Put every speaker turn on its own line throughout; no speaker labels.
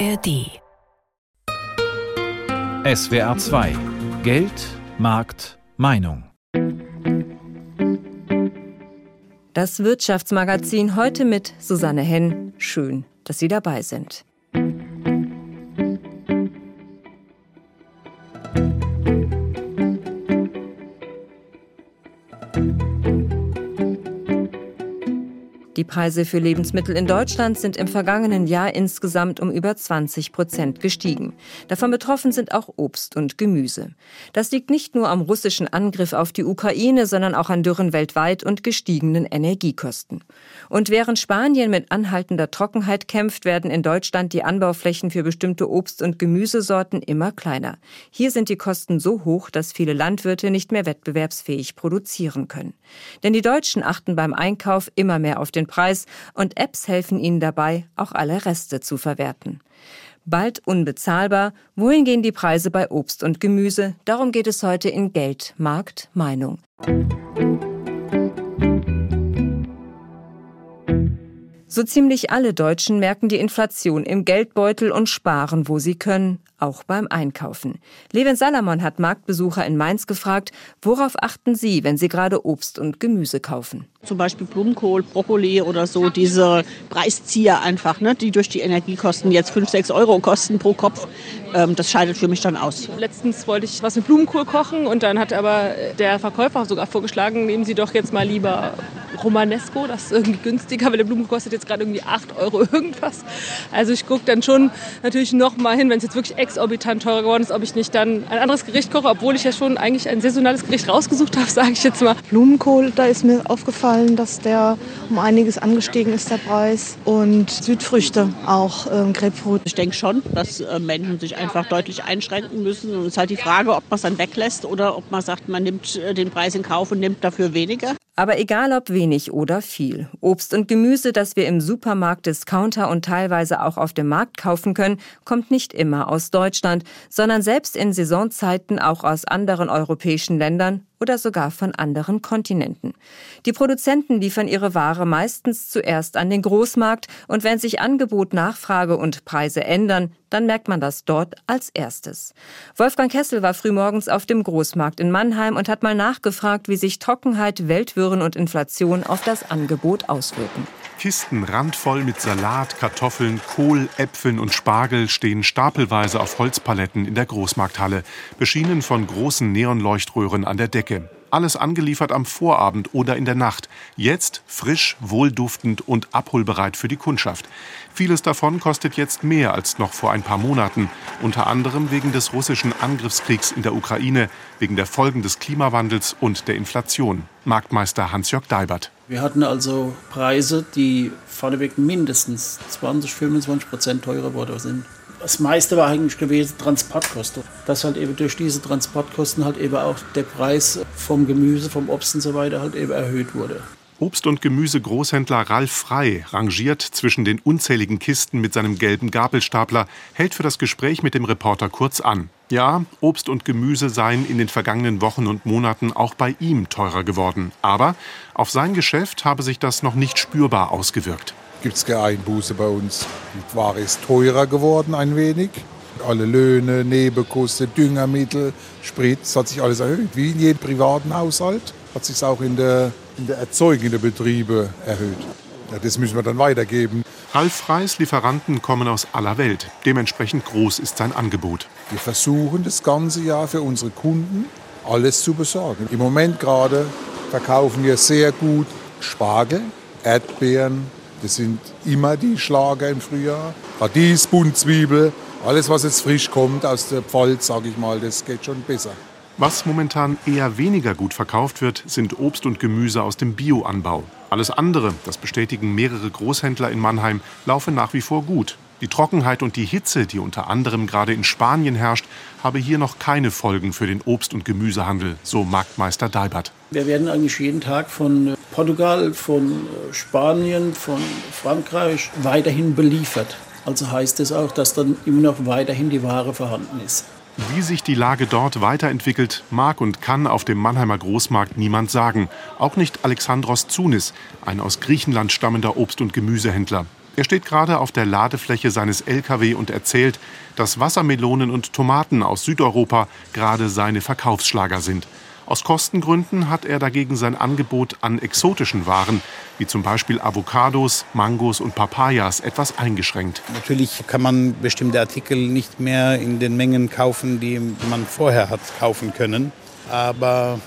ARD.
SWR 2 Geld, Markt, Meinung.
Das Wirtschaftsmagazin heute mit Susanne Henn. Schön, dass Sie dabei sind. Preise für Lebensmittel in Deutschland sind im vergangenen Jahr insgesamt um über 20 Prozent gestiegen. Davon betroffen sind auch Obst und Gemüse. Das liegt nicht nur am russischen Angriff auf die Ukraine, sondern auch an Dürren weltweit und gestiegenen Energiekosten. Und während Spanien mit anhaltender Trockenheit kämpft, werden in Deutschland die Anbauflächen für bestimmte Obst- und Gemüsesorten immer kleiner. Hier sind die Kosten so hoch, dass viele Landwirte nicht mehr wettbewerbsfähig produzieren können. Denn die Deutschen achten beim Einkauf immer mehr auf den den Preis und Apps helfen ihnen dabei, auch alle Reste zu verwerten. Bald unbezahlbar, wohin gehen die Preise bei Obst und Gemüse? Darum geht es heute in Geld, Markt, Meinung. So ziemlich alle Deutschen merken die Inflation im Geldbeutel und sparen, wo sie können, auch beim Einkaufen. Levin Salamon hat Marktbesucher in Mainz gefragt, worauf achten Sie, wenn Sie gerade Obst und Gemüse kaufen?
Zum Beispiel Blumenkohl, Brokkoli oder so, diese Preiszieher einfach, ne, die durch die Energiekosten jetzt 5, 6 Euro kosten pro Kopf. Ähm, das scheidet für mich dann aus.
Letztens wollte ich was mit Blumenkohl kochen und dann hat aber der Verkäufer sogar vorgeschlagen, nehmen Sie doch jetzt mal lieber Romanesco, das ist irgendwie günstiger, weil der Blumenkohl kostet jetzt gerade irgendwie 8 Euro irgendwas. Also ich gucke dann schon natürlich noch mal hin, wenn es jetzt wirklich exorbitant teurer geworden ist, ob ich nicht dann ein anderes Gericht koche, obwohl ich ja schon eigentlich ein saisonales Gericht rausgesucht habe, sage ich jetzt mal.
Blumenkohl, da ist mir aufgefallen, dass der um einiges angestiegen ist, der Preis. Und Südfrüchte auch, ähm, Grapefruit.
Ich denke schon, dass äh, Menschen sich einfach deutlich einschränken müssen. Und es ist halt die Frage, ob man es dann weglässt oder ob man sagt, man nimmt äh, den Preis in Kauf und nimmt dafür weniger.
Aber egal ob wenig oder viel, Obst und Gemüse, das wir im Supermarkt, Discounter und teilweise auch auf dem Markt kaufen können, kommt nicht immer aus Deutschland, sondern selbst in Saisonzeiten auch aus anderen europäischen Ländern oder sogar von anderen Kontinenten. Die Produzenten liefern ihre Ware meistens zuerst an den Großmarkt und wenn sich Angebot, Nachfrage und Preise ändern, dann merkt man das dort als erstes. Wolfgang Kessel war frühmorgens auf dem Großmarkt in Mannheim und hat mal nachgefragt, wie sich Trockenheit, Weltwirren und Inflation auf das Angebot auswirken.
Kisten randvoll mit Salat, Kartoffeln, Kohl, Äpfeln und Spargel stehen stapelweise auf Holzpaletten in der Großmarkthalle, beschienen von großen Neonleuchtröhren an der Decke. Alles angeliefert am Vorabend oder in der Nacht. Jetzt frisch, wohlduftend und abholbereit für die Kundschaft. Vieles davon kostet jetzt mehr als noch vor ein paar Monaten. Unter anderem wegen des russischen Angriffskriegs in der Ukraine, wegen der Folgen des Klimawandels und der Inflation. Marktmeister Hans-Jörg Deibert.
Wir hatten also Preise, die vorneweg mindestens 20, 25 Prozent teurer geworden sind. Das meiste war eigentlich gewesen Transportkosten. Dass halt eben durch diese Transportkosten halt eben auch der Preis vom Gemüse, vom Obst und so weiter halt eben erhöht wurde.
Obst- und Gemüse-Großhändler Ralf Frei rangiert zwischen den unzähligen Kisten mit seinem gelben Gabelstapler, hält für das Gespräch mit dem Reporter kurz an. Ja, Obst und Gemüse seien in den vergangenen Wochen und Monaten auch bei ihm teurer geworden. Aber auf sein Geschäft habe sich das noch nicht spürbar ausgewirkt.
Gibt es keine Einbuße bei uns. Die Ware ist teurer geworden ein wenig. Alle Löhne, Nebenkosten, Düngermittel, Sprit, das hat sich alles erhöht. Wie in jedem privaten Haushalt hat sich auch in der in der Erzeugung der Betriebe erhöht. Ja, das müssen wir dann weitergeben.
Ralf Freis Lieferanten kommen aus aller Welt. Dementsprechend groß ist sein Angebot.
Wir versuchen das ganze Jahr für unsere Kunden alles zu besorgen. Im Moment gerade verkaufen wir sehr gut Spargel, Erdbeeren, das sind immer die Schlager im Frühjahr, Radies, Buntzwiebel, alles was jetzt frisch kommt aus der Pfalz, sage ich mal, das geht schon besser.
Was momentan eher weniger gut verkauft wird, sind Obst und Gemüse aus dem Bioanbau. Alles andere, das bestätigen mehrere Großhändler in Mannheim, laufe nach wie vor gut. Die Trockenheit und die Hitze, die unter anderem gerade in Spanien herrscht, habe hier noch keine Folgen für den Obst- und Gemüsehandel, so Marktmeister Dalbert.
Wir werden eigentlich jeden Tag von Portugal, von Spanien, von Frankreich weiterhin beliefert. Also heißt es auch, dass dann immer noch weiterhin die Ware vorhanden ist.
Wie sich die Lage dort weiterentwickelt, mag und kann auf dem Mannheimer Großmarkt niemand sagen. Auch nicht Alexandros Zunis, ein aus Griechenland stammender Obst- und Gemüsehändler. Er steht gerade auf der Ladefläche seines LKW und erzählt, dass Wassermelonen und Tomaten aus Südeuropa gerade seine Verkaufsschlager sind. Aus Kostengründen hat er dagegen sein Angebot an exotischen Waren, wie zum Beispiel Avocados, Mangos und Papayas, etwas eingeschränkt.
Natürlich kann man bestimmte Artikel nicht mehr in den Mengen kaufen, die man vorher hat kaufen können. Aber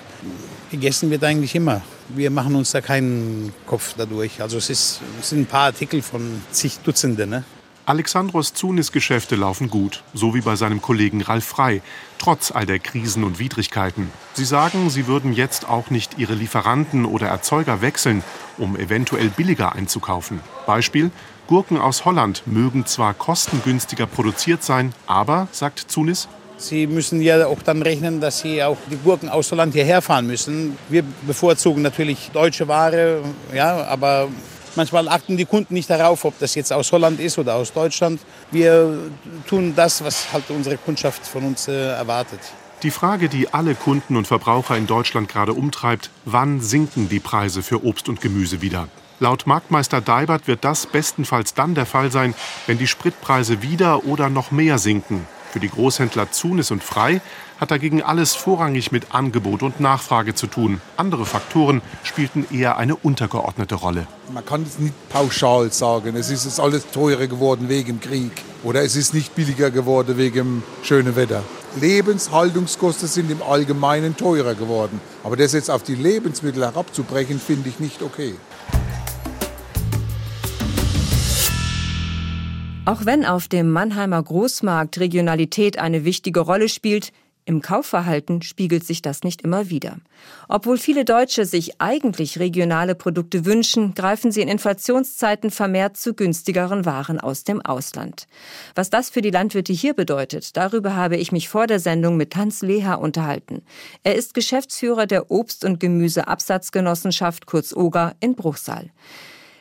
gegessen wird eigentlich immer. Wir machen uns da keinen Kopf dadurch. Also es, ist, es sind ein paar Artikel von zig Dutzende. Ne?
Alexandros Zunis Geschäfte laufen gut, so wie bei seinem Kollegen Ralf Frei, trotz all der Krisen und Widrigkeiten. Sie sagen, sie würden jetzt auch nicht ihre Lieferanten oder Erzeuger wechseln, um eventuell billiger einzukaufen. Beispiel: Gurken aus Holland mögen zwar kostengünstiger produziert sein, aber, sagt Zunis,
Sie müssen ja auch dann rechnen, dass Sie auch die Gurken aus Holland hierher fahren müssen. Wir bevorzugen natürlich deutsche Ware, ja, aber Manchmal achten die Kunden nicht darauf, ob das jetzt aus Holland ist oder aus Deutschland. Wir tun das, was halt unsere Kundschaft von uns äh, erwartet.
Die Frage, die alle Kunden und Verbraucher in Deutschland gerade umtreibt, wann sinken die Preise für Obst und Gemüse wieder? Laut Marktmeister Deibert wird das bestenfalls dann der Fall sein, wenn die Spritpreise wieder oder noch mehr sinken. Für die Großhändler Zunis und Frei hat dagegen alles vorrangig mit Angebot und Nachfrage zu tun. Andere Faktoren spielten eher eine untergeordnete Rolle.
Man kann es nicht pauschal sagen, es ist jetzt alles teurer geworden wegen dem Krieg oder es ist nicht billiger geworden wegen dem schönen Wetter. Lebenshaltungskosten sind im Allgemeinen teurer geworden. Aber das jetzt auf die Lebensmittel herabzubrechen, finde ich nicht okay.
Auch wenn auf dem Mannheimer Großmarkt Regionalität eine wichtige Rolle spielt, im Kaufverhalten spiegelt sich das nicht immer wieder. Obwohl viele Deutsche sich eigentlich regionale Produkte wünschen, greifen sie in Inflationszeiten vermehrt zu günstigeren Waren aus dem Ausland. Was das für die Landwirte hier bedeutet, darüber habe ich mich vor der Sendung mit Hans Leha unterhalten. Er ist Geschäftsführer der Obst- und Gemüseabsatzgenossenschaft kurz OGA in Bruchsal.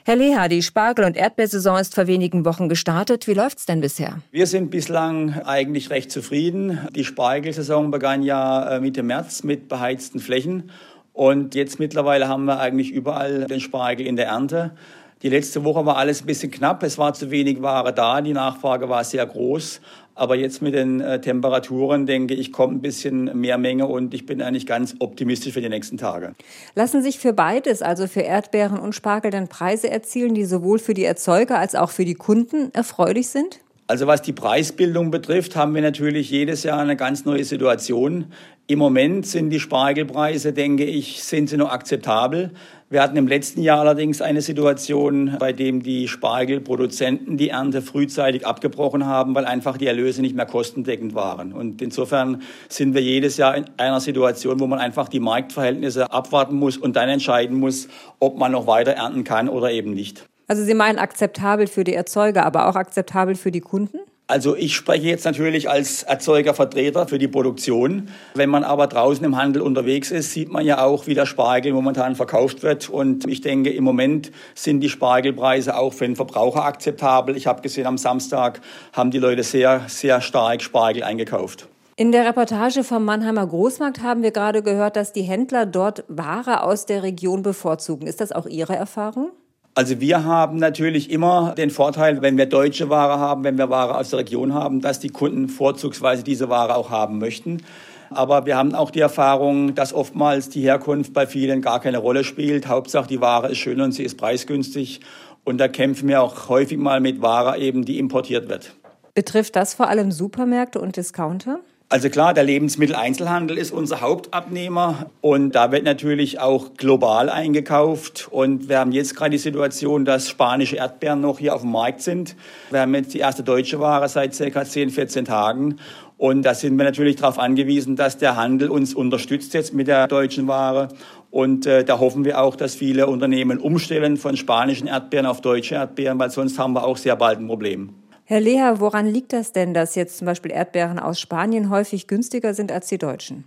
Herr Leha, die Spargel- und Erdbeersaison ist vor wenigen Wochen gestartet. Wie läuft's denn bisher?
Wir sind bislang eigentlich recht zufrieden. Die Spargelsaison begann ja äh, Mitte März mit beheizten Flächen. Und jetzt mittlerweile haben wir eigentlich überall den Spargel in der Ernte. Die letzte Woche war alles ein bisschen knapp. Es war zu wenig Ware da. Die Nachfrage war sehr groß. Aber jetzt mit den äh, Temperaturen, denke ich, kommt ein bisschen mehr Menge und ich bin eigentlich ganz optimistisch für die nächsten Tage.
Lassen sich für beides, also für Erdbeeren und Spargel, dann Preise erzielen, die sowohl für die Erzeuger als auch für die Kunden erfreulich sind?
Also was die Preisbildung betrifft, haben wir natürlich jedes Jahr eine ganz neue Situation. Im Moment sind die Spargelpreise, denke ich, sind sie noch akzeptabel. Wir hatten im letzten Jahr allerdings eine Situation, bei dem die Spargelproduzenten die Ernte frühzeitig abgebrochen haben, weil einfach die Erlöse nicht mehr kostendeckend waren. Und insofern sind wir jedes Jahr in einer Situation, wo man einfach die Marktverhältnisse abwarten muss und dann entscheiden muss, ob man noch weiter ernten kann oder eben nicht.
Also Sie meinen akzeptabel für die Erzeuger, aber auch akzeptabel für die Kunden?
Also ich spreche jetzt natürlich als Erzeugervertreter für die Produktion. Wenn man aber draußen im Handel unterwegs ist, sieht man ja auch, wie der Spargel momentan verkauft wird. Und ich denke, im Moment sind die Spargelpreise auch für den Verbraucher akzeptabel. Ich habe gesehen, am Samstag haben die Leute sehr, sehr stark Spargel eingekauft.
In der Reportage vom Mannheimer Großmarkt haben wir gerade gehört, dass die Händler dort Ware aus der Region bevorzugen. Ist das auch Ihre Erfahrung?
Also wir haben natürlich immer den Vorteil, wenn wir deutsche Ware haben, wenn wir Ware aus der Region haben, dass die Kunden vorzugsweise diese Ware auch haben möchten. Aber wir haben auch die Erfahrung, dass oftmals die Herkunft bei vielen gar keine Rolle spielt. Hauptsache die Ware ist schön und sie ist preisgünstig. Und da kämpfen wir auch häufig mal mit Ware eben, die importiert wird.
Betrifft das vor allem Supermärkte und Discounter?
Also klar, der Lebensmitteleinzelhandel ist unser Hauptabnehmer und da wird natürlich auch global eingekauft. Und wir haben jetzt gerade die Situation, dass spanische Erdbeeren noch hier auf dem Markt sind. Wir haben jetzt die erste deutsche Ware seit circa 10, 14 Tagen. Und da sind wir natürlich darauf angewiesen, dass der Handel uns unterstützt jetzt mit der deutschen Ware. Und äh, da hoffen wir auch, dass viele Unternehmen umstellen von spanischen Erdbeeren auf deutsche Erdbeeren, weil sonst haben wir auch sehr bald ein Problem.
Herr Leher, woran liegt das denn, dass jetzt zum Beispiel Erdbeeren aus Spanien häufig günstiger sind als die deutschen?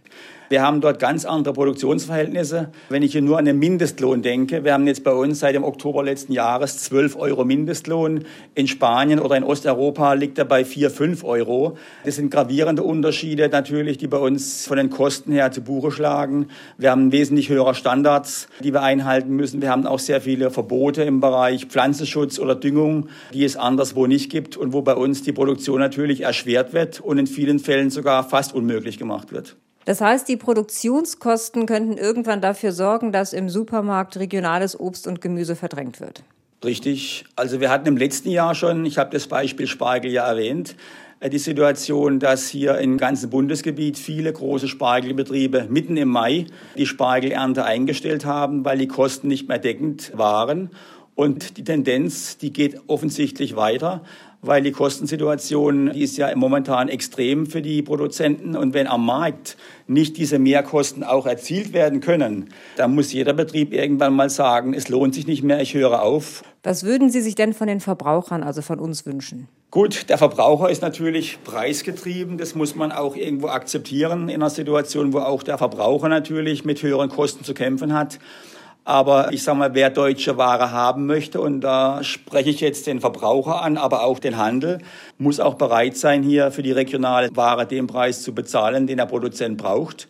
Wir haben dort ganz andere Produktionsverhältnisse. Wenn ich hier nur an den Mindestlohn denke, wir haben jetzt bei uns seit dem Oktober letzten Jahres 12 Euro Mindestlohn. In Spanien oder in Osteuropa liegt er bei 4, 5 Euro. Das sind gravierende Unterschiede natürlich, die bei uns von den Kosten her zu Buche schlagen. Wir haben wesentlich höhere Standards, die wir einhalten müssen. Wir haben auch sehr viele Verbote im Bereich Pflanzenschutz oder Düngung, die es anderswo nicht gibt und wo bei uns die Produktion natürlich erschwert wird und in vielen Fällen sogar fast unmöglich gemacht wird.
Das heißt, die Produktionskosten könnten irgendwann dafür sorgen, dass im Supermarkt regionales Obst und Gemüse verdrängt wird.
Richtig. Also wir hatten im letzten Jahr schon, ich habe das Beispiel Spargel ja erwähnt, äh, die Situation, dass hier im ganzen Bundesgebiet viele große Spargelbetriebe mitten im Mai die Spargelernte eingestellt haben, weil die Kosten nicht mehr deckend waren. Und die Tendenz, die geht offensichtlich weiter weil die Kostensituation die ist ja momentan extrem für die Produzenten. Und wenn am Markt nicht diese Mehrkosten auch erzielt werden können, dann muss jeder Betrieb irgendwann mal sagen, es lohnt sich nicht mehr, ich höre auf.
Was würden Sie sich denn von den Verbrauchern, also von uns wünschen?
Gut, der Verbraucher ist natürlich preisgetrieben. Das muss man auch irgendwo akzeptieren in einer Situation, wo auch der Verbraucher natürlich mit höheren Kosten zu kämpfen hat. Aber ich sage mal, wer deutsche Ware haben möchte, und da spreche ich jetzt den Verbraucher an, aber auch den Handel, muss auch bereit sein, hier für die regionale Ware den Preis zu bezahlen, den der Produzent braucht.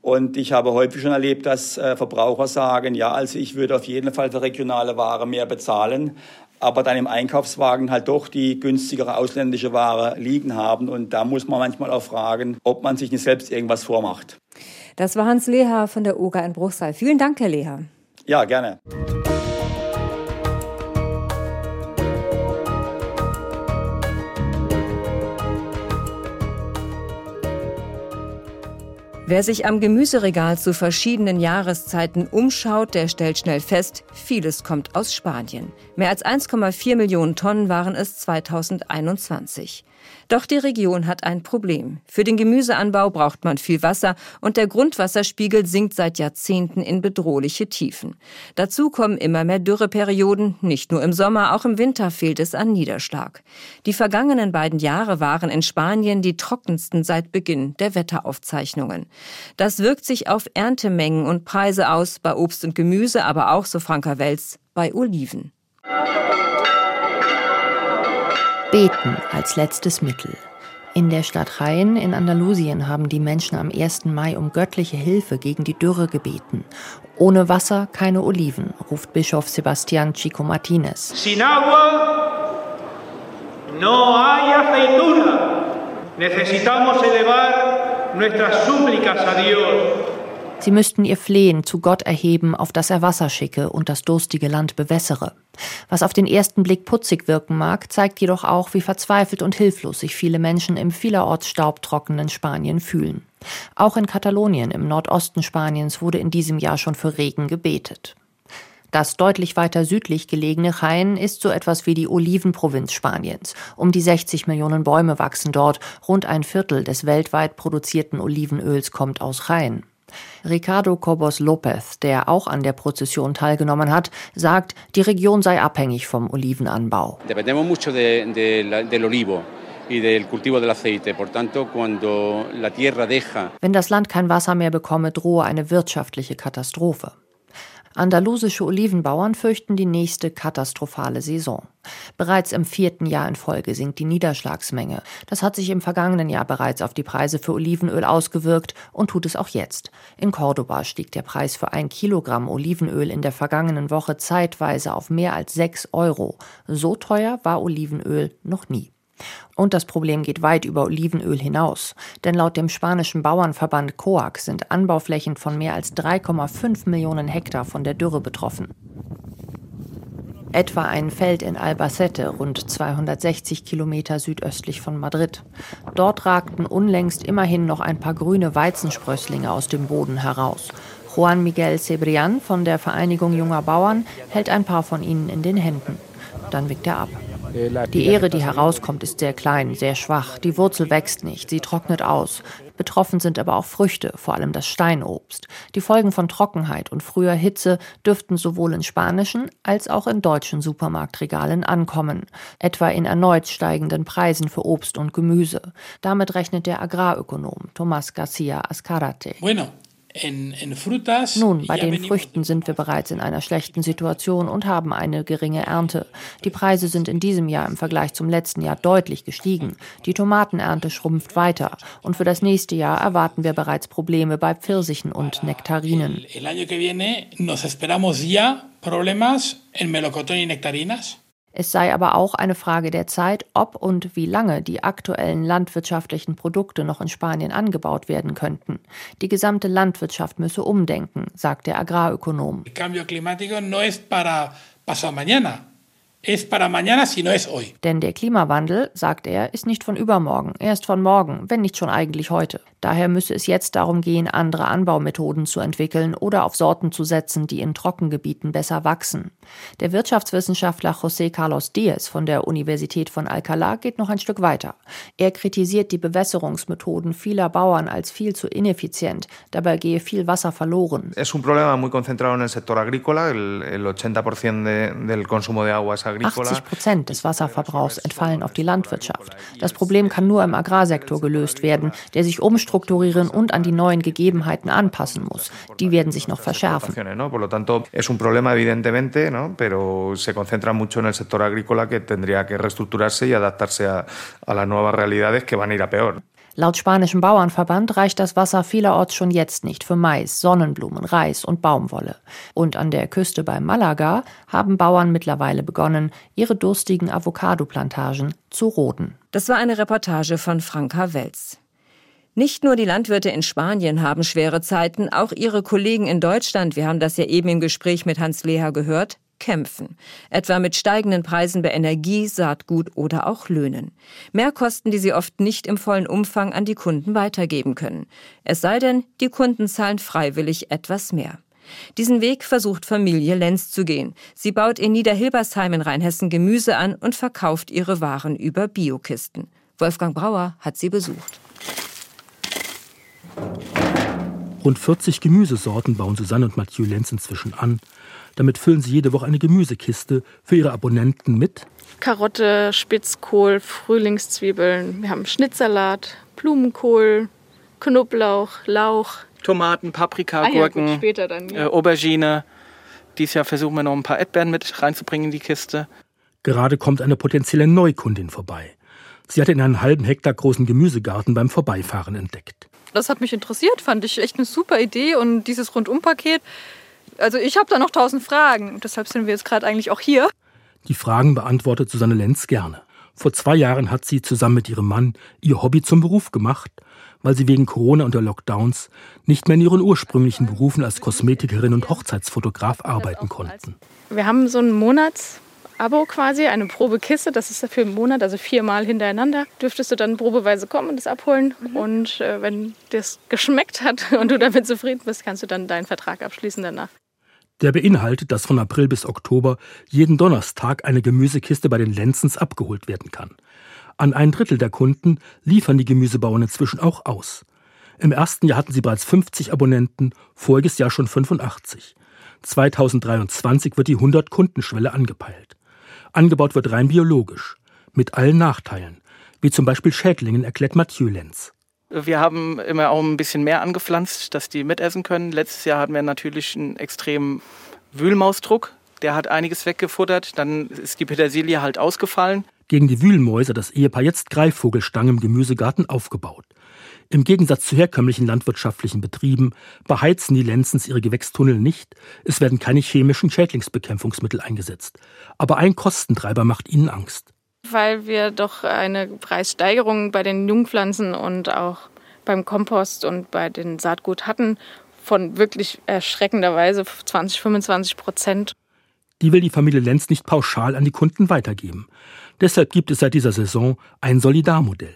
Und ich habe häufig schon erlebt, dass äh, Verbraucher sagen, ja, also ich würde auf jeden Fall für regionale Ware mehr bezahlen, aber dann im Einkaufswagen halt doch die günstigere ausländische Ware liegen haben. Und da muss man manchmal auch fragen, ob man sich nicht selbst irgendwas vormacht.
Das war Hans Leher von der OGA in Bruchsal. Vielen Dank, Herr Leher.
Ja, gerne.
Wer sich am Gemüseregal zu verschiedenen Jahreszeiten umschaut, der stellt schnell fest, vieles kommt aus Spanien. Mehr als 1,4 Millionen Tonnen waren es 2021. Doch die Region hat ein Problem. Für den Gemüseanbau braucht man viel Wasser und der Grundwasserspiegel sinkt seit Jahrzehnten in bedrohliche Tiefen. Dazu kommen immer mehr Dürreperioden, nicht nur im Sommer, auch im Winter fehlt es an Niederschlag. Die vergangenen beiden Jahre waren in Spanien die trockensten seit Beginn der Wetteraufzeichnungen. Das wirkt sich auf Erntemengen und Preise aus, bei Obst und Gemüse, aber auch, so Franka Welz, bei Oliven.
Beten als letztes Mittel. In der Stadt Jaén in Andalusien haben die Menschen am 1. Mai um göttliche Hilfe gegen die Dürre gebeten. Ohne Wasser keine Oliven, ruft Bischof Sebastián Chico Martínez.
Sin agua no hay aceituna. Necesitamos elevar nuestras súplicas a Dios.
Sie müssten ihr Flehen zu Gott erheben, auf das er Wasser schicke und das durstige Land bewässere. Was auf den ersten Blick putzig wirken mag, zeigt jedoch auch, wie verzweifelt und hilflos sich viele Menschen im vielerorts staubtrockenen Spanien fühlen. Auch in Katalonien im Nordosten Spaniens wurde in diesem Jahr schon für Regen gebetet. Das deutlich weiter südlich gelegene Jaén ist so etwas wie die Olivenprovinz Spaniens. Um die 60 Millionen Bäume wachsen dort. Rund ein Viertel des weltweit produzierten Olivenöls kommt aus Jaén. Ricardo Cobos López, der auch an der Prozession teilgenommen hat, sagt, die Region sei abhängig vom Olivenanbau.
Dependemos mucho de, de, del olivo.
Wenn das Land kein Wasser mehr bekomme, drohe eine wirtschaftliche Katastrophe. Andalusische Olivenbauern fürchten die nächste katastrophale Saison. Bereits im vierten Jahr in Folge sinkt die Niederschlagsmenge. Das hat sich im vergangenen Jahr bereits auf die Preise für Olivenöl ausgewirkt und tut es auch jetzt. In Cordoba stieg der Preis für ein Kilogramm Olivenöl in der vergangenen Woche zeitweise auf mehr als sechs Euro. So teuer war Olivenöl noch nie. Und das Problem geht weit über Olivenöl hinaus. Denn laut dem spanischen Bauernverband COAC sind Anbauflächen von mehr als 3,5 Millionen Hektar von der Dürre betroffen. Etwa ein Feld in Albacete, rund 260 Kilometer südöstlich von Madrid. Dort ragten unlängst immerhin noch ein paar grüne Weizensprösslinge aus dem Boden heraus. Juan Miguel Cebrian von der Vereinigung junger Bauern hält ein paar von ihnen in den Händen. Dann winkt er ab. Die Ähre, die herauskommt, ist sehr klein, sehr schwach. Die Wurzel wächst nicht, sie trocknet aus. Betroffen sind aber auch Früchte, vor allem das Steinobst. Die Folgen von Trockenheit und früher Hitze dürften sowohl in spanischen als auch in deutschen Supermarktregalen ankommen, etwa in erneut steigenden Preisen für Obst und Gemüse. Damit rechnet der Agrarökonom Tomás García Ascarate.
Bueno,
nun, bei den Früchten sind wir bereits in einer schlechten Situation und haben eine geringe Ernte. Die Preise sind in diesem Jahr im Vergleich zum letzten Jahr deutlich gestiegen. Die Tomatenernte schrumpft weiter und für das nächste Jahr erwarten wir bereits Probleme bei Pfirsichen und Nektarinen.
problemas en melocotón y nectarinas.
Es sei aber auch eine Frage der Zeit, ob und wie lange die aktuellen landwirtschaftlichen Produkte noch in Spanien angebaut werden könnten. Die gesamte Landwirtschaft müsse umdenken, sagt der Agrarökonom.
El. Es para mañana, si no es hoy.
Denn der Klimawandel, sagt er, ist nicht von übermorgen, er ist von morgen, wenn nicht schon eigentlich heute. Daher müsse es jetzt darum gehen, andere Anbaumethoden zu entwickeln oder auf Sorten zu setzen, die in Trockengebieten besser wachsen. Der Wirtschaftswissenschaftler José Carlos Díez von der Universität von Alcalá geht noch ein Stück weiter. Er kritisiert die Bewässerungsmethoden vieler Bauern als viel zu ineffizient. Dabei gehe viel Wasser verloren.
Es un problema muy concentrado en el sector agrícola. El, el 80% de, del consumo de agua es.
80 Prozent des Wasserverbrauchs entfallen auf die Landwirtschaft. Das Problem kann nur im Agrarsektor gelöst werden, der sich umstrukturieren und an die neuen Gegebenheiten anpassen muss. Die werden sich noch verschärfen. Laut spanischem Bauernverband reicht das Wasser vielerorts schon jetzt nicht für Mais, Sonnenblumen, Reis und Baumwolle. Und an der Küste bei Malaga haben Bauern mittlerweile begonnen, ihre durstigen Avocado-Plantagen zu roden.
Das war eine Reportage von Franka Welz. Nicht nur die Landwirte in Spanien haben schwere Zeiten, auch ihre Kollegen in Deutschland, wir haben das ja eben im Gespräch mit Hans Leher gehört, kämpfen. Etwa mit steigenden Preisen bei Energie, Saatgut oder auch Löhnen. Mehrkosten, die sie oft nicht im vollen Umfang an die Kunden weitergeben können. Es sei denn, die Kunden zahlen freiwillig etwas mehr. Diesen Weg versucht Familie Lenz zu gehen. Sie baut in Niederhilbersheim in Rheinhessen Gemüse an und verkauft ihre Waren über Biokisten. Wolfgang Brauer hat sie besucht.
Rund 40 Gemüsesorten bauen Susanne und Mathieu Lenz inzwischen an. Damit füllen sie jede Woche eine Gemüsekiste für ihre Abonnenten mit
Karotte, Spitzkohl, Frühlingszwiebeln. Wir haben Schnittsalat, Blumenkohl, Knoblauch, Lauch.
Tomaten, Paprika,
Ah ja,
Gurken,
gut, später dann, ja.
äh, Aubergine. Dieses Jahr versuchen wir noch ein paar Erdbeeren mit reinzubringen in die Kiste.
Gerade kommt eine potenzielle Neukundin vorbei. Sie hat in einen halben Hektar großen Gemüsegarten beim Vorbeifahren entdeckt.
Das hat mich interessiert, fand ich echt eine super Idee und dieses Rundumpaket. Also ich habe da noch tausend Fragen. Deshalb sind wir jetzt gerade eigentlich auch hier.
Die Fragen beantwortet Susanne Lenz gerne. Vor zwei Jahren hat sie zusammen mit ihrem Mann ihr Hobby zum Beruf gemacht, weil sie wegen Corona und der Lockdowns nicht mehr in ihren ursprünglichen Berufen als Kosmetikerin und Hochzeitsfotograf arbeiten konnten.
Wir haben so ein Monatsabo quasi, eine Probekiste. Das ist für einen Monat, also viermal hintereinander. Dürftest du dann probeweise kommen und das abholen. Und äh, wenn das geschmeckt hat und du damit zufrieden bist, kannst du dann deinen Vertrag abschließen danach.
Der beinhaltet, dass von April bis Oktober jeden Donnerstag eine Gemüsekiste bei den Lenzens abgeholt werden kann. An ein Drittel der Kunden liefern die Gemüsebauern inzwischen auch aus. Im ersten Jahr hatten sie bereits 50 Abonnenten, voriges Jahr schon 85. 2023 wird die 100-Kundenschwelle angepeilt. Angebaut wird rein biologisch, mit allen Nachteilen, wie zum Beispiel Schädlingen, erklärt Mathieu Lenz.
Wir haben immer auch ein bisschen mehr angepflanzt, dass die mitessen können. Letztes Jahr hatten wir natürlich einen extremen Wühlmausdruck. Der hat einiges weggefuttert. Dann ist die Petersilie halt ausgefallen.
Gegen die Wühlmäuse das Ehepaar jetzt Greifvogelstangen im Gemüsegarten aufgebaut. Im Gegensatz zu herkömmlichen landwirtschaftlichen Betrieben beheizen die Lenzens ihre Gewächstunnel nicht. Es werden keine chemischen Schädlingsbekämpfungsmittel eingesetzt. Aber ein Kostentreiber macht ihnen Angst.
Weil wir doch eine Preissteigerung bei den Jungpflanzen und auch beim Kompost und bei den Saatgut hatten von wirklich erschreckenderweise 20, 25 Prozent.
Die will die Familie Lenz nicht pauschal an die Kunden weitergeben. Deshalb gibt es seit dieser Saison ein Solidarmodell.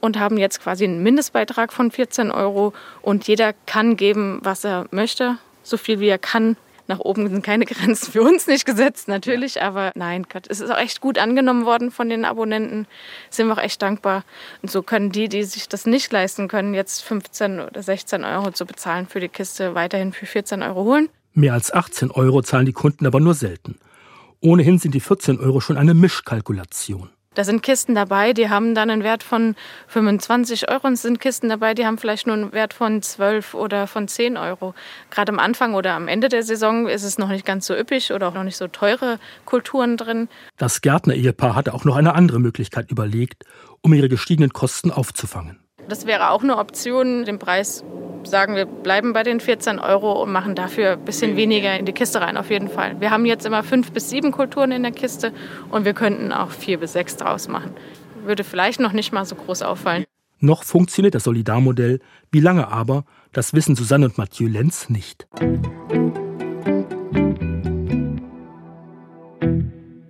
Und haben jetzt quasi einen Mindestbeitrag von 14 Euro und jeder kann geben, was er möchte, so viel wie er kann.
Nach oben sind keine Grenzen für uns nicht gesetzt, natürlich, aber nein, Gott, es ist auch echt gut angenommen worden von den Abonnenten. Sind wir auch echt dankbar. Und so können die, die sich das nicht leisten können, jetzt 15 oder 16 Euro zu bezahlen für die Kiste, weiterhin für 14 Euro holen.
Mehr als 18 Euro zahlen die Kunden aber nur selten. Ohnehin sind die 14 Euro schon eine Mischkalkulation.
Da sind Kisten dabei, die haben dann einen Wert von 25 Euro und sind Kisten dabei, die haben vielleicht nur einen Wert von 12 oder von 10 Euro. Gerade am Anfang oder am Ende der Saison ist es noch nicht ganz so üppig oder auch noch nicht so teure Kulturen drin.
Das Gärtner-Ehepaar hatte auch noch eine andere Möglichkeit überlegt, um ihre gestiegenen Kosten aufzufangen.
Das wäre auch eine Option, den Preis sagen wir bleiben bei den 14 Euro und machen dafür ein bisschen weniger in die Kiste rein, auf jeden Fall. Wir haben jetzt immer fünf bis sieben Kulturen in der Kiste und wir könnten auch vier bis sechs draus machen. Würde vielleicht noch nicht mal so groß auffallen.
Noch funktioniert das Solidarmodell, wie lange aber, das wissen Susanne und Mathieu Lenz nicht.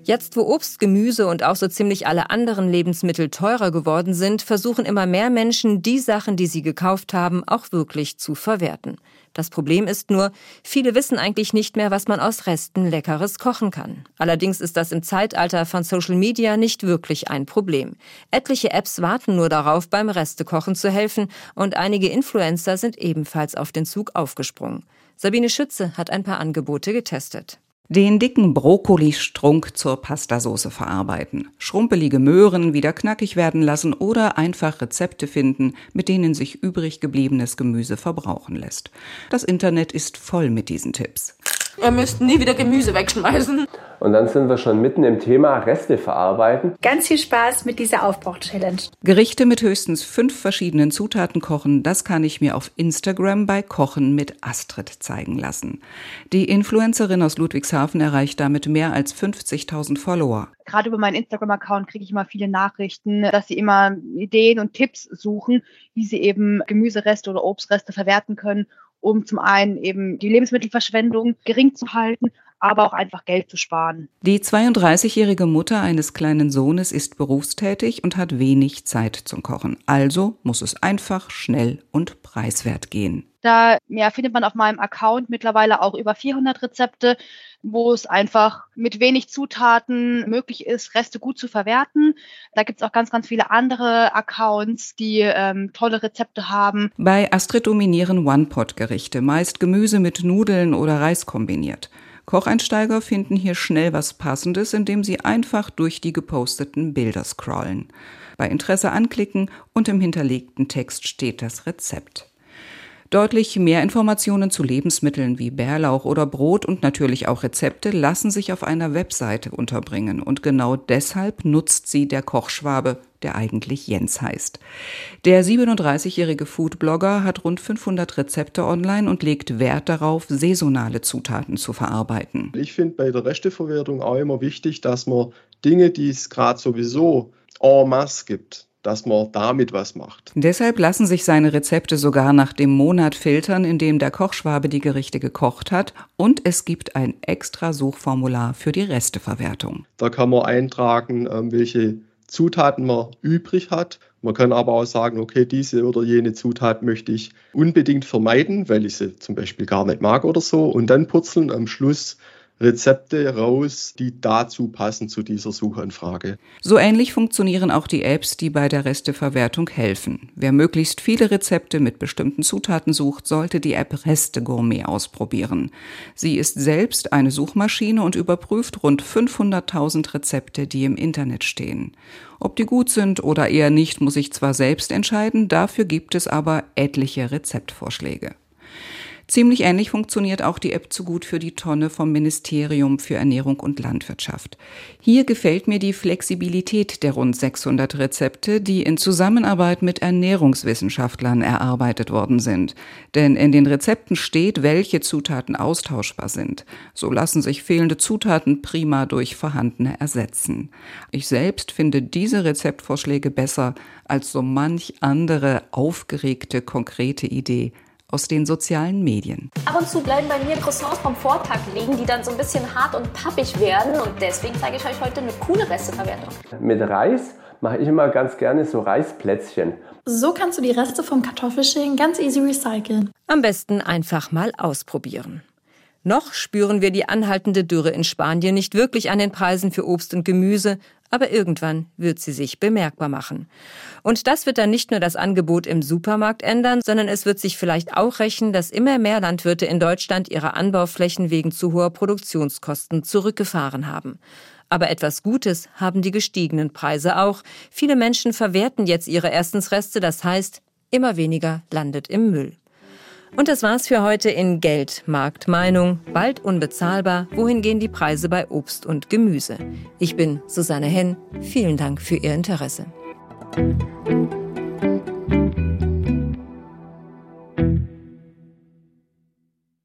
Jetzt, wo Obst, Gemüse und auch so ziemlich alle anderen Lebensmittel teurer geworden sind, versuchen immer mehr Menschen, die Sachen, die sie gekauft haben, auch wirklich zu verwerten. Das Problem ist nur, viele wissen eigentlich nicht mehr, was man aus Resten leckeres kochen kann. Allerdings ist das im Zeitalter von Social Media nicht wirklich ein Problem. Etliche Apps warten nur darauf, beim Restekochen zu helfen und einige Influencer sind ebenfalls auf den Zug aufgesprungen. Sabine Schütze hat ein paar Angebote getestet.
Den dicken Brokkoli-Strunk zur Pastasauce verarbeiten, schrumpelige Möhren wieder knackig werden lassen oder einfach Rezepte finden, mit denen sich übrig gebliebenes Gemüse verbrauchen lässt. Das Internet ist voll mit diesen Tipps.
Wir müssten nie wieder Gemüse wegschmeißen.
Und dann sind wir schon mitten im Thema Reste verarbeiten.
Ganz viel Spaß mit dieser Aufbauch-Challenge.
Gerichte mit höchstens fünf verschiedenen Zutaten kochen, das kann ich mir auf Instagram bei Kochen mit Astrid zeigen lassen. Die Influencerin aus Ludwigshafen erreicht damit mehr als 50.000 Follower.
Gerade über meinen Instagram-Account kriege ich immer viele Nachrichten, dass sie immer Ideen und Tipps suchen, wie sie eben Gemüsereste oder Obstreste verwerten können um zum einen eben die Lebensmittelverschwendung gering zu halten, aber auch einfach Geld zu sparen.
Die 32-jährige Mutter eines kleinen Sohnes ist berufstätig und hat wenig Zeit zum Kochen. Also muss es einfach, schnell und preiswert gehen.
Da ja, findet man auf meinem Account mittlerweile auch über 400 Rezepte, wo es einfach mit wenig Zutaten möglich ist, Reste gut zu verwerten. Da gibt es auch ganz, ganz viele andere Accounts, die ähm, tolle Rezepte haben.
Bei Astrid dominieren One-Pot-Gerichte, meist Gemüse mit Nudeln oder Reis kombiniert. Kocheinsteiger finden hier schnell was Passendes, indem sie einfach durch die geposteten Bilder scrollen. Bei Interesse anklicken und im hinterlegten Text steht das Rezept. Deutlich mehr Informationen zu Lebensmitteln wie Bärlauch oder Brot und natürlich auch Rezepte lassen sich auf einer Webseite unterbringen und genau deshalb nutzt sie der Kochschwabe, der eigentlich Jens heißt. Der 37-jährige Foodblogger hat rund 500 Rezepte online und legt Wert darauf, saisonale Zutaten zu verarbeiten.
Ich finde bei der Resteverwertung auch immer wichtig, dass man Dinge, die es gerade sowieso en masse gibt, dass man damit was macht.
Deshalb lassen sich seine Rezepte sogar nach dem Monat filtern, in dem der Kochschwabe die Gerichte gekocht hat. Und es gibt ein extra Suchformular für die Resteverwertung.
Da kann man eintragen, ähm, welche Zutaten man übrig hat. Man kann aber auch sagen, okay, diese oder jene Zutat möchte ich unbedingt vermeiden, weil ich sie zum Beispiel gar nicht mag oder so. Und dann purzeln am Schluss Rezepte raus, die dazu passen zu dieser Suchanfrage.
So ähnlich funktionieren auch die Apps, die bei der Resteverwertung helfen. Wer möglichst viele Rezepte mit bestimmten Zutaten sucht, sollte die App Reste Gourmet ausprobieren. Sie ist selbst eine Suchmaschine und überprüft rund 500.000 Rezepte, die im Internet stehen. Ob die gut sind oder eher nicht, muss ich zwar selbst entscheiden, dafür gibt es aber etliche Rezeptvorschläge. Ziemlich ähnlich funktioniert auch die App zu gut für die Tonne vom Ministerium für Ernährung und Landwirtschaft. Hier gefällt mir die Flexibilität der rund 600 Rezepte, die in Zusammenarbeit mit Ernährungswissenschaftlern erarbeitet worden sind. Denn in den Rezepten steht, welche Zutaten austauschbar sind. So lassen sich fehlende Zutaten prima durch vorhandene ersetzen. Ich selbst finde diese Rezeptvorschläge besser als so manch andere aufgeregte, konkrete Idee aus den sozialen Medien.
Ab und zu bleiben bei mir Croissants vom Vortag liegen, die dann so ein bisschen hart und pappig werden. Und deswegen zeige ich euch heute eine coole Resteverwertung.
Mit Reis mache ich immer ganz gerne so Reisplätzchen.
So kannst du die Reste vom Kartoffelschälen ganz easy recyceln.
Am besten einfach mal ausprobieren. Noch spüren wir die anhaltende Dürre in Spanien nicht wirklich an den Preisen für Obst und Gemüse, aber irgendwann wird sie sich bemerkbar machen. Und das wird dann nicht nur das Angebot im Supermarkt ändern, sondern es wird sich vielleicht auch rächen, dass immer mehr Landwirte in Deutschland ihre Anbauflächen wegen zu hoher Produktionskosten zurückgefahren haben. Aber etwas Gutes haben die gestiegenen Preise auch. Viele Menschen verwerten jetzt ihre Essensreste, das heißt, immer weniger landet im Müll. Und das war's für heute in Geld, Markt, Meinung. Bald unbezahlbar. Wohin gehen die Preise bei Obst und Gemüse? Ich bin Susanne Henn. Vielen Dank für Ihr Interesse.